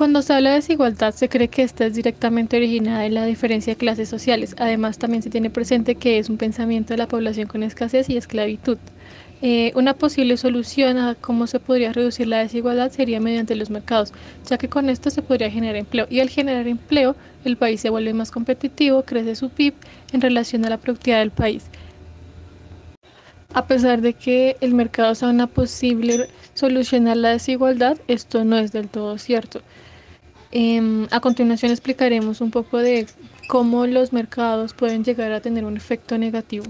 Cuando se habla de desigualdad, se cree que esta es directamente originada en la diferencia de clases sociales. Además, también se tiene presente que es un pensamiento de la población con escasez y esclavitud. Eh, una posible solución a cómo se podría reducir la desigualdad sería mediante los mercados, ya que con esto se podría generar empleo y al generar empleo el país se vuelve más competitivo, crece su PIB en relación a la productividad del país. A pesar de que el mercado sea una posible solución a la desigualdad, esto no es del todo cierto. Em, a continuación explicaremos un poco de cómo los mercados pueden llegar a tener un efecto negativo.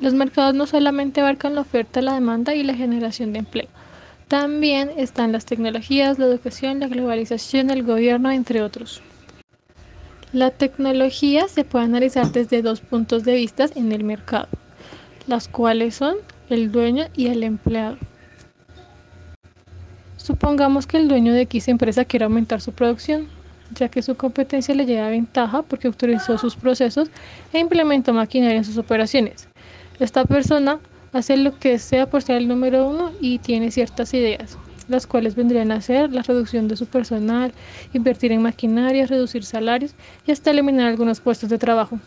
Los mercados no solamente abarcan la oferta, la demanda y la generación de empleo. También están las tecnologías, la educación, la globalización, el gobierno, entre otros. La tecnología se puede analizar desde dos puntos de vista en el mercado, las cuales son el dueño y el empleado. Supongamos que el dueño de X empresa quiere aumentar su producción, ya que su competencia le lleva ventaja porque autorizó sus procesos e implementó maquinaria en sus operaciones. Esta persona hace lo que sea por ser el número uno y tiene ciertas ideas, las cuales vendrían a ser la reducción de su personal, invertir en maquinaria, reducir salarios y hasta eliminar algunos puestos de trabajo,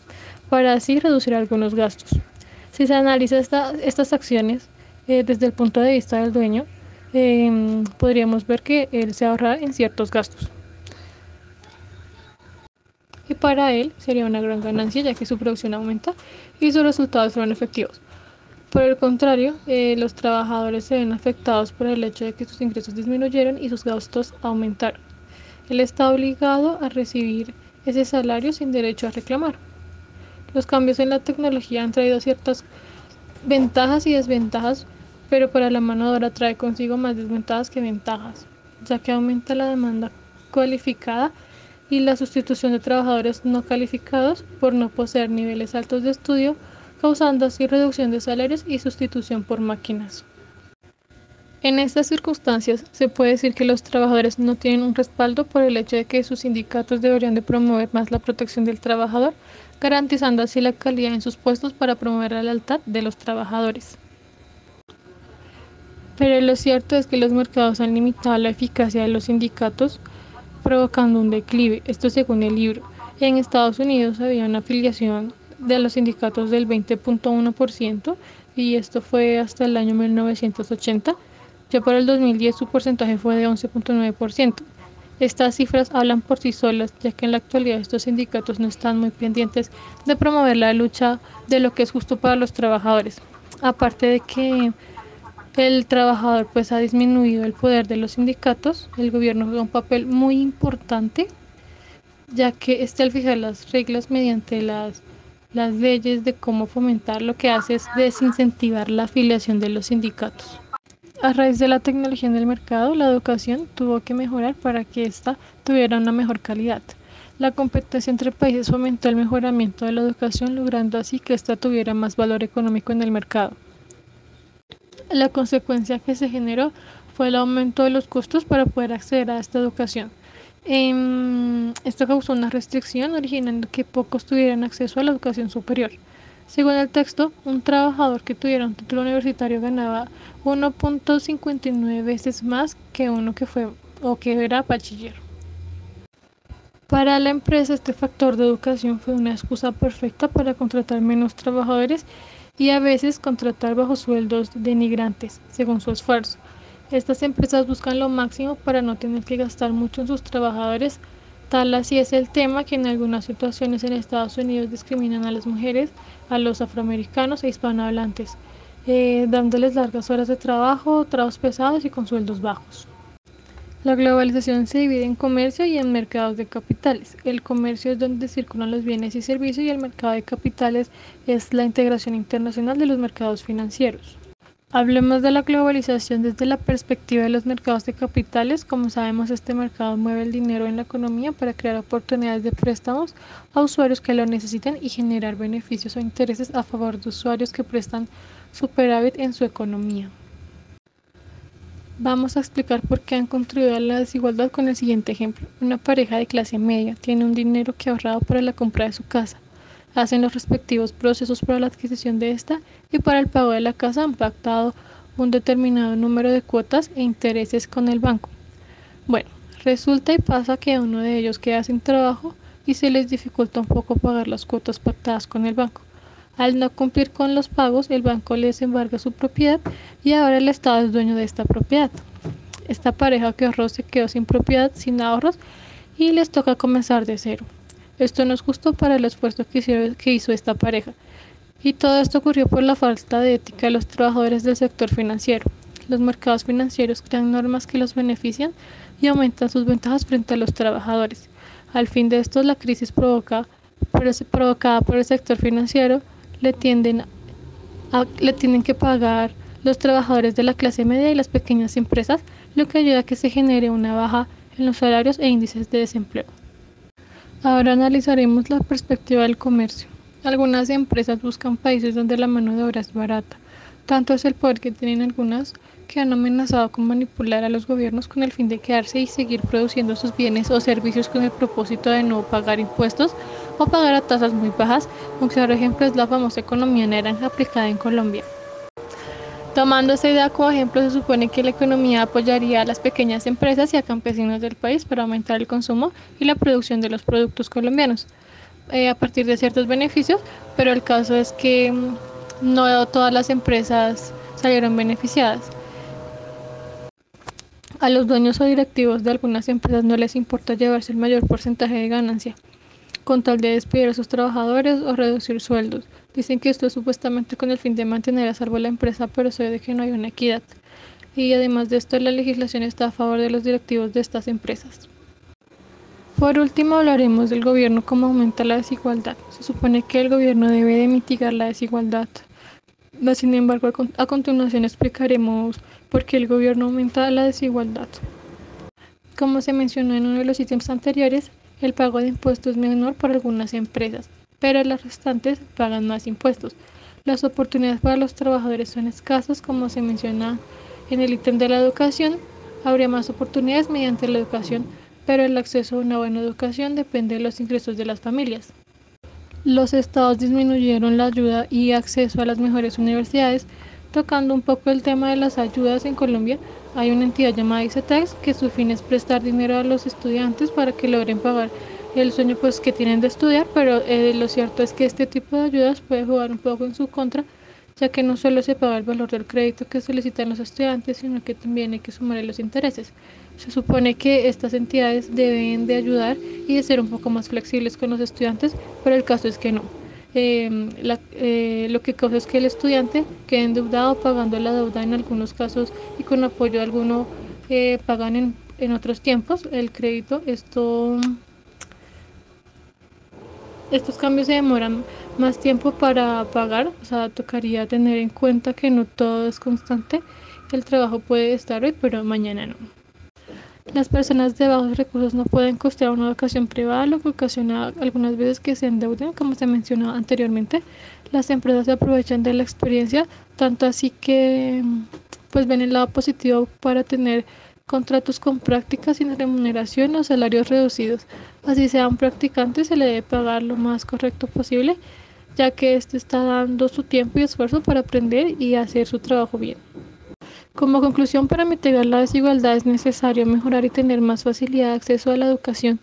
para así reducir algunos gastos. Si se analiza estas acciones eh, desde el punto de vista del dueño, em, podríamos ver que él se ahorra en ciertos gastos y para él sería una gran ganancia ya que su producción aumenta y sus resultados son efectivos. Por el contrario, eh, los trabajadores se ven afectados por el hecho de que sus ingresos disminuyeron y sus gastos aumentaron. Él está obligado a recibir ese salario sin derecho a reclamar. Los cambios en la tecnología han traído ciertas ventajas y desventajas, pero para la mano de obra trae consigo más desventajas que ventajas, ya que aumenta la demanda cualificada y la sustitución de trabajadores no calificados por no poseer niveles altos de estudio, causando así reducción de salarios y sustitución por máquinas. En estas circunstancias, se puede decir que los trabajadores no tienen un respaldo por el hecho de que sus sindicatos deberían de promover más la protección del trabajador, garantizando así la calidad en sus puestos para promover la lealtad de los trabajadores. Pero lo cierto es que los mercados han limitado la eficacia de los sindicatos, provocando un declive, esto según el libro. En Estados Unidos había una afiliación de los sindicatos del 20.1% y esto fue hasta el año 1980. Ya para el 2010 su porcentaje fue de 11.9%. Estas cifras hablan por sí solas, ya que en la actualidad estos sindicatos no están muy pendientes de promover la lucha de lo que es justo para los trabajadores. Aparte de que el trabajador pues ha disminuido el poder de los sindicatos, el gobierno juega un papel muy importante, ya que este al fijar las reglas mediante las, leyes de cómo fomentar lo que hace es desincentivar la afiliación de los sindicatos. A raíz de la tecnología en el mercado, la educación tuvo que mejorar para que ésta tuviera una mejor calidad. La competencia entre países fomentó el mejoramiento de la educación, logrando así que ésta tuviera más valor económico en el mercado. La consecuencia que se generó fue el aumento de los costos para poder acceder a esta educación. Em, esto causó una restricción originando que pocos tuvieran acceso a la educación superior. Según el texto, un trabajador que tuviera un título universitario ganaba 1.59 veces más que uno que fue o que era bachiller. Para la empresa este factor de educación fue una excusa perfecta para contratar menos trabajadores y a veces contratar bajo sueldos denigrantes, según su esfuerzo. Estas empresas buscan lo máximo para no tener que gastar mucho en sus trabajadores, tal así es el tema que en algunas situaciones en Estados Unidos discriminan a las mujeres, a los afroamericanos e hispanohablantes, eh, dándoles largas horas de trabajo, trabajos pesados y con sueldos bajos. La globalización se divide en comercio y en mercados de capitales. El comercio es donde circulan los bienes y servicios y el mercado de capitales es la integración internacional de los mercados financieros. Hablemos de la globalización desde la perspectiva de los mercados de capitales. Como sabemos, este mercado mueve el dinero en la economía para crear oportunidades de préstamos a usuarios que lo necesitan y generar beneficios o intereses a favor de usuarios que prestan superávit en su economía. Vamos a explicar por qué han contribuido a la desigualdad con el siguiente ejemplo. Una pareja de clase media tiene un dinero que ha ahorrado para la compra de su casa. Hacen los respectivos procesos para la adquisición de esta y para el pago de la casa han pactado un determinado número de cuotas e intereses con el banco. Bueno, resulta y pasa que uno de ellos queda sin trabajo y se les dificulta un poco pagar las cuotas pactadas con el banco. Al no cumplir con los pagos, el banco les embarga su propiedad y ahora el Estado es dueño de esta propiedad. Esta pareja que ahorró se quedó sin propiedad, sin ahorros y les toca comenzar de cero. Esto no es justo para el esfuerzo que, hizo esta pareja. Y todo esto ocurrió por la falta de ética de los trabajadores del sector financiero. Los mercados financieros crean normas que los benefician y aumentan sus ventajas frente a los trabajadores. Al fin de esto, la crisis provoca, provocada por el sector financiero le, tienden le tienen que pagar los trabajadores de la clase media y las pequeñas empresas, lo que ayuda a que se genere una baja en los salarios e índices de desempleo. Ahora analizaremos la perspectiva del comercio. Algunas empresas buscan países donde la mano de obra es barata. Tanto es el poder que tienen algunas que han amenazado con manipular a los gobiernos con el fin de quedarse y seguir produciendo sus bienes o servicios con el propósito de no pagar impuestos o pagar a tasas muy bajas. Un claro ejemplo es la famosa economía naranja aplicada en Colombia. Tomando esta idea como ejemplo, se supone que la economía apoyaría a las pequeñas empresas y a campesinos del país para aumentar el consumo y la producción de los productos colombianos eh, a partir de ciertos beneficios, pero el caso es que mm, no todas las empresas salieron beneficiadas. A los dueños o directivos de algunas empresas no les importa llevarse el mayor porcentaje de ganancia, con tal de despedir a sus trabajadores o reducir sueldos. Dicen que esto es supuestamente con el fin de mantener a salvo la empresa, pero se ve que no hay una equidad. Y además de esto, la legislación está a favor de los directivos de estas empresas. Por último, hablaremos del gobierno, cómo aumenta la desigualdad. Se supone que el gobierno debe de mitigar la desigualdad. Sin embargo, a continuación explicaremos por qué el gobierno aumenta la desigualdad. Como se mencionó en uno de los ítems anteriores, el pago de impuestos es menor para algunas empresas, pero las restantes pagan más impuestos. Las oportunidades para los trabajadores son escasas, como se menciona en el ítem de la educación. Habría más oportunidades mediante la educación, pero el acceso a una buena educación depende de los ingresos de las familias. Los estados disminuyeron la ayuda y acceso a las mejores universidades, tocando un poco el tema de las ayudas en Colombia. Hay una entidad llamada ICETEX que su fin es prestar dinero a los estudiantes para que logren pagar el sueño pues que tienen de estudiar, pero eh, lo cierto es que este tipo de ayudas puede jugar un poco en su contra, ya que no solo se paga el valor del crédito que solicitan los estudiantes, sino que también hay que sumarle los intereses. Se supone que estas entidades deben de ayudar y de ser un poco más flexibles con los estudiantes, pero el caso es que no. Em, eh, lo que causa es que el estudiante quede endeudado pagando la deuda en algunos casos y con apoyo de alguno eh, pagan en, en otros tiempos el crédito. Esto estos cambios se demoran más tiempo para pagar, o sea, tocaría tener en cuenta que no todo es constante. El trabajo puede estar hoy, pero mañana no. Las personas de bajos recursos no pueden costear una educación privada, lo que ocasiona algunas veces que se endeuden, como se mencionó anteriormente. Las empresas se aprovechan de la experiencia, tanto así que pues ven el lado positivo para tener contratos con prácticas sin remuneración o salarios reducidos. Así sean practicantes, se le debe pagar lo más correcto posible, ya que éste está dando su tiempo y esfuerzo para aprender y hacer su trabajo bien. Como conclusión, para mitigar la desigualdad es necesario mejorar y tener más facilidad de acceso a la educación.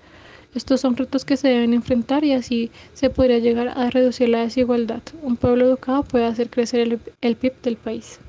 Estos son retos que se deben enfrentar y así se podría llegar a reducir la desigualdad. Un pueblo educado puede hacer crecer el, PIB del país.